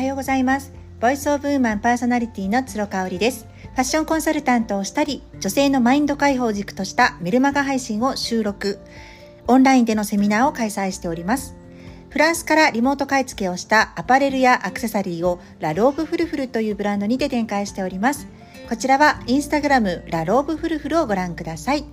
はようございます。ボイスオブウーマンパーソナリティの鶴香織です。ファッションコンサルタントをしたり女性のマインド解放軸としたメルマガ配信を収録。オンラインでのセミナーを開催しております。フランスからリモート買い付けをしたアパレルやアクセサリーをラローブフルフルというブランドにて展開しております。こちらはインスタグラムラローブフルフルをご覧ください。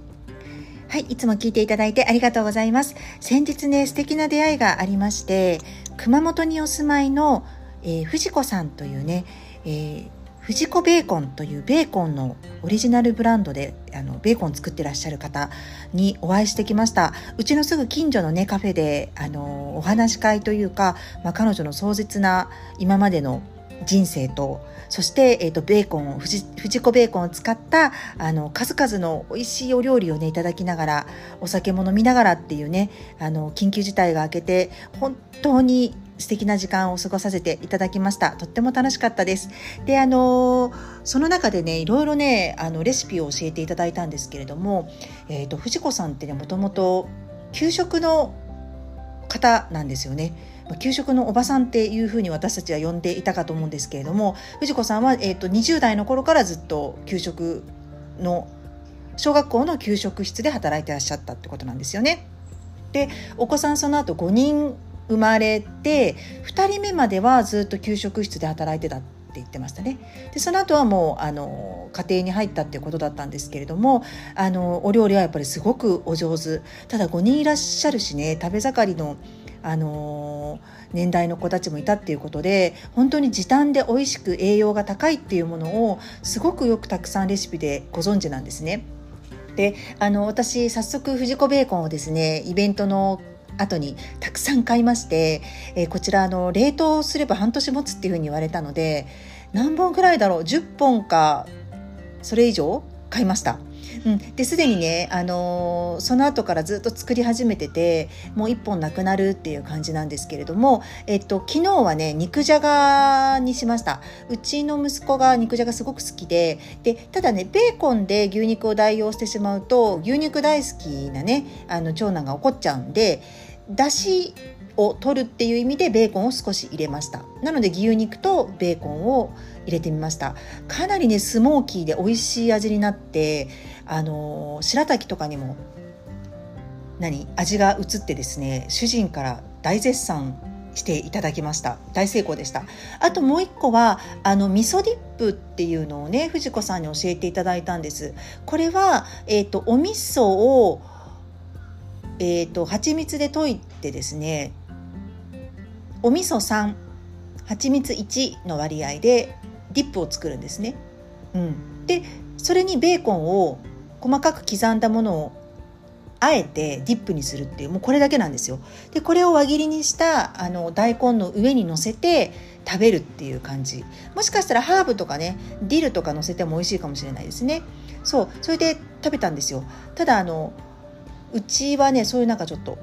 はい、いつも聞いていただいてありがとうございます。先日ね、素敵な出会いがありまして、熊本にお住まいの、えー、藤子さんというね、えー、藤子ベーコンというベーコンのオリジナルブランドであのベーコン作ってらっしゃる方にお会いしてきました。うちのすぐ近所のねカフェであのお話し会というか、まあ、彼女の壮絶な今までの人生とそして、えーと、ベーコンを藤子ベーコンを使ったあの数々の美味しいお料理をねいただきながらお酒も飲みながらっていうねあの緊急事態が明けて本当に素敵な時間を過ごさせていただきました。とっても楽しかったです。であのその中でねいろいろねあのレシピを教えていただいたんですけれども、えーと藤子さんってねもともと給食の方なんですよね。給食のおばさんっていうふうに私たちは呼んでいたかと思うんですけれども藤子さんは、えーと、20代の頃からずっと給食の小学校の給食室で働いてらっしゃったってことなんですよね。でお子さんその後5人生まれて2人目まではずっと給食室で働いてたって言ってましたねでその後はもうあの家庭に入ったっていうことだったんですけれどもあのお料理はやっぱりすごくお上手ただ5人いらっしゃるしね食べ盛りのあの年代の子たちもいたっていうことで本当に時短で美味しく栄養が高いっていうものをすごくよくたくさんレシピでご存知なんですね。であの私早速藤子ベーコンをですねイベントの後にたくさん買いまして、えー、こちらあの冷凍すれば半年持つっていうふうに言われたので何本くらいだろう？10本かそれ以上買いました。うん、ですでにね、あのー、その後からずっと作り始めててもう1本なくなるっていう感じなんですけれども、えっと、昨日はね肉じゃがにしました。うちの息子が肉じゃがすごく好きででただねベーコンで牛肉を代用してしまうと牛肉大好きなねあの長男が怒っちゃうんでだしを取るっていう意味でベーコンを少し入れました。なので牛肉とベーコンを入れてみました。かなりねスモーキーで美味しい味になってあの白滝とかにも何？味が移ってですね主人から大絶賛していただきました。大成功でした。あともう一個はあの味噌ディップっていうのをね藤子さんに教えていただいたんです。これは、えーと、お味噌をえーと、と蜂蜜で溶いてですねお味噌3蜂蜜1の割合でディップを作るんですね。うん、でそれにベーコンを細かく刻んだものをあえてディップにするっていうもうこれだけなんですよ。でこれを輪切りにしたあの大根の上に乗せて食べるっていう感じもしかしたらハーブとかねディルとか乗せても美味しいかもしれないですね。そうそれで食べたんですよ。ただあのうちはねそういうなんかちょっと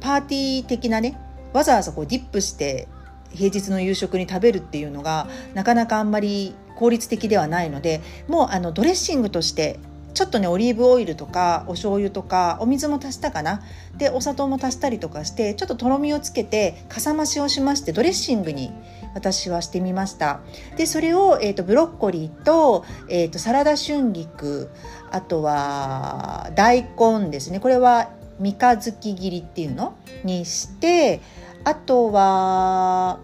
パーティー的なねわざわざこうディップして平日の夕食に食べるっていうのがなかなかあんまり効率的ではないのでもうあのドレッシングとしてちょっとねオリーブオイルとかお醤油とかお水も足したかな？でお砂糖も足したりとかしてちょっととろみをつけてかさ増しをしましてドレッシングに私はしてみました。でそれを、えーと、ブロッコリーと,、えーとサラダ春菊あとは大根ですね。これは三日月切りっていうの？にしてあとは、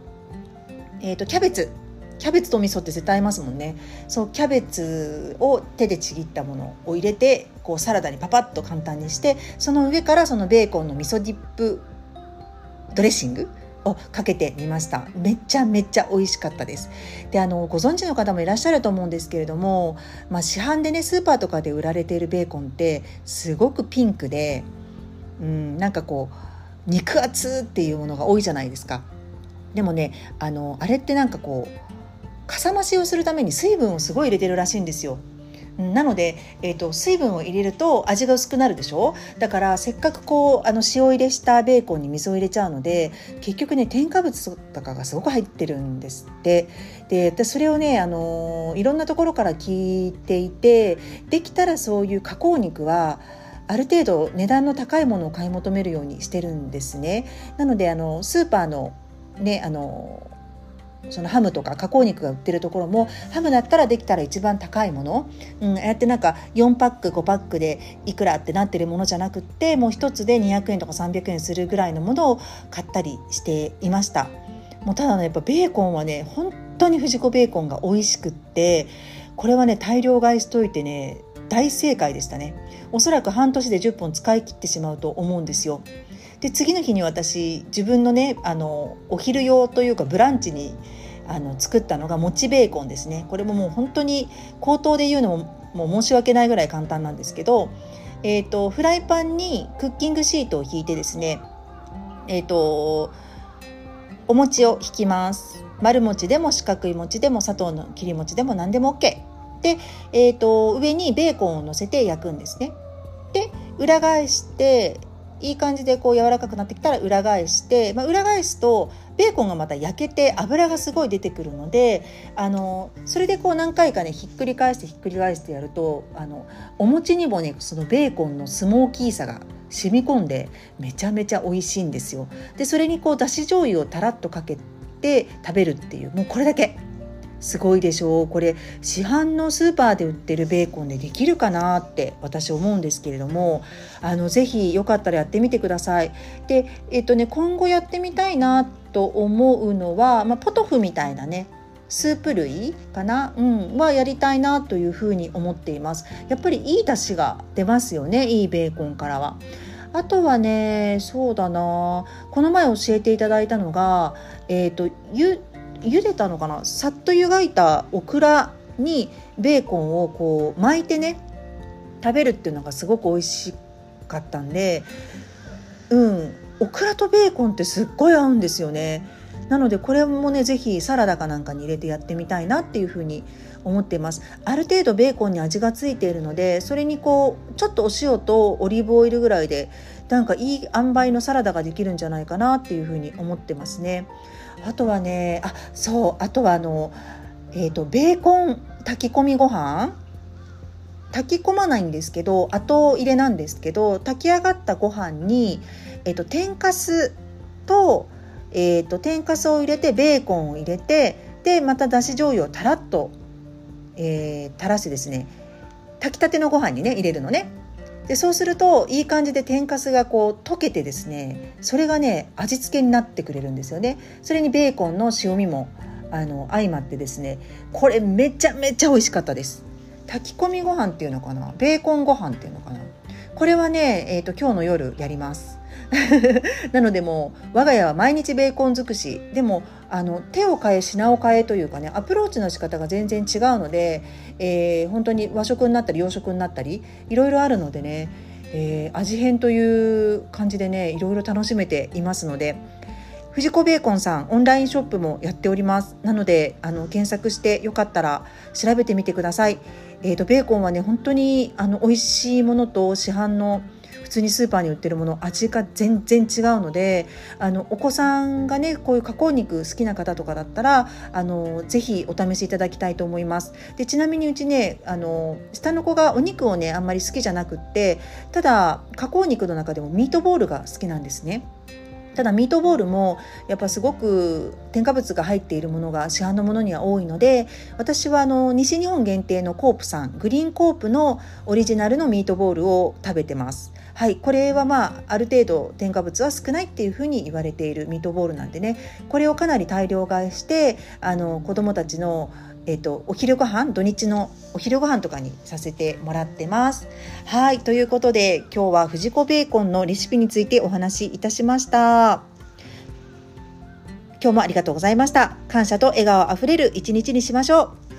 えーと、キャベツ。キャベツと味噌って絶対合いますもんね。そうキャベツを手でちぎったものを入れてこうサラダにパパッと簡単にしてその上からそのベーコンの味噌ディップドレッシングをかけてみました。めっちゃめっちゃ美味しかったです。であのご存知の方もいらっしゃると思うんですけれども、まあ、市販でねスーパーとかで売られているベーコンってすごくピンクでうんなんかこう肉厚っていうものが多いじゃないですか。でもねあのあれってなんかこうかさ増しをするために水分をすごい入れてるらしいんですよ。なので、えーと、水分を入れると味が薄くなるでしょ？だからせっかくこうあの塩入れしたベーコンに水を入れちゃうので結局ね添加物とかがすごく入ってるんですってでそれをねあのいろんなところから聞いていてできたらそういう加工肉はある程度値段の高いものを買い求めるようにしてるんですね。なのであのスーパーのねあのそのハムとか加工肉が売ってるところもハムだったらできたら一番高いもの、うん、ああやってなんか4パック5パックでいくらってなってるものじゃなくってもう1つで200円とか300円するぐらいのものを買ったりしていましたもうただねやっぱベーコンはね本当に藤子ベーコンが美味しくってこれはね大量買いしといてね大正解でしたね。おそらく半年で10本使い切ってしまうと思うんですよ。で次の日に私自分のねあのお昼用というかブランチにあの作ったのがもちベーコンですね。これももう本当に口頭で言うのももう申し訳ないぐらい簡単なんですけど、えーと、フライパンにクッキングシートを引いてですねえっ、ー、とお餅を引きます。丸餅でも四角い餅でも砂糖の切り餅でも何でも OK で、えーと上にベーコンを乗せて焼くんですねで裏返していい感じでこう柔らかくなってきたら裏返して、まあ、裏返すとベーコンがまた焼けて油がすごい出てくるのであのそれでこう何回かねひっくり返してひっくり返してやるとあのお餅にもねそのベーコンのスモーキーさが染み込んでめちゃめちゃ美味しいんですよ。でそれにこうだし醤油をたらっとかけて食べるっていうもうこれだけすごいでしょうこれ市販のスーパーで売ってるベーコンでできるかなって私思うんですけれどもあのぜひよかったらやってみてください。で、えっとね、今後やってみたいなと思うのは、まあ、ポトフみたいなねスープ類かな、うん、はやりたいなというふうに思っています。やっぱりいい出汁が出ますよねいいベーコンからは。あとはねそうだなこの前教えていただいたのが、えーと、ゆ茹でたのかな？さっと湯がいたオクラにベーコンをこう巻いてね食べるっていうのがすごく美味しかったんでうんオクラとベーコンってすっごい合うんですよね。なのでこれもね是非サラダかなんかに入れてやってみたいなっていうふうに思っています。ある程度ベーコンに味がついているのでそれにこうちょっとお塩とオリーブオイルぐらいでなんかいい塩梅のサラダができるんじゃないかなっていうふうに思ってますね。あとはねあそうあとはあのえっ、ー、とベーコン炊き込みご飯？炊き込まないんですけど後入れなんですけど炊き上がったご飯に、えーと、天かすと,、えーと、天かすを入れてベーコンを入れてでまただし醤油をたらっと、えー、垂らしてですね炊きたてのご飯にね入れるのね。でそうするといい感じで天かすがこう溶けてですねそれがね味付けになってくれるんですよね。それにベーコンの塩味もあの相まってですねこれめちゃめちゃ美味しかったです。炊き込みご飯っていうのかな？ベーコンご飯っていうのかな？これはね、えーと、今日の夜やります。なのでもう我が家は毎日ベーコン尽くしでもあの手を変え品を変えというかねアプローチの仕方が全然違うので、えー、本当に和食になったり洋食になったりいろいろあるのでね、えー、味変という感じでねいろいろ楽しめていますので藤子ベーコンさんオンラインショップもやっておりますなのであの検索してよかったら調べてみてください。えーと、ベーコンはね本当にあの美味しいものと市販の普通にスーパーに売ってるもの味が全然違うのであのお子さんがねこういう加工肉好きな方とかだったらあのぜひお試しいただきたいと思います。でちなみにうちねあの下の子がお肉をねあんまり好きじゃなくってただ加工肉の中でもミートボールが好きなんですね。ただミートボールもやっぱすごく添加物が入っているものが市販のものには多いので私はあの西日本限定のコープさんグリーンコープのオリジナルのミートボールを食べてます。はいこれはまあある程度添加物は少ないっていうふうに言われているミートボールなんでねこれをかなり大量買いしてあの子どもたちのえーと、お昼ご飯土日のお昼ご飯とかにさせてもらってます。はいということで今日は藤子ベーコンのレシピについてお話しいたしました。今日もありがとうございました。感謝と笑顔あふれる一日にしましょう。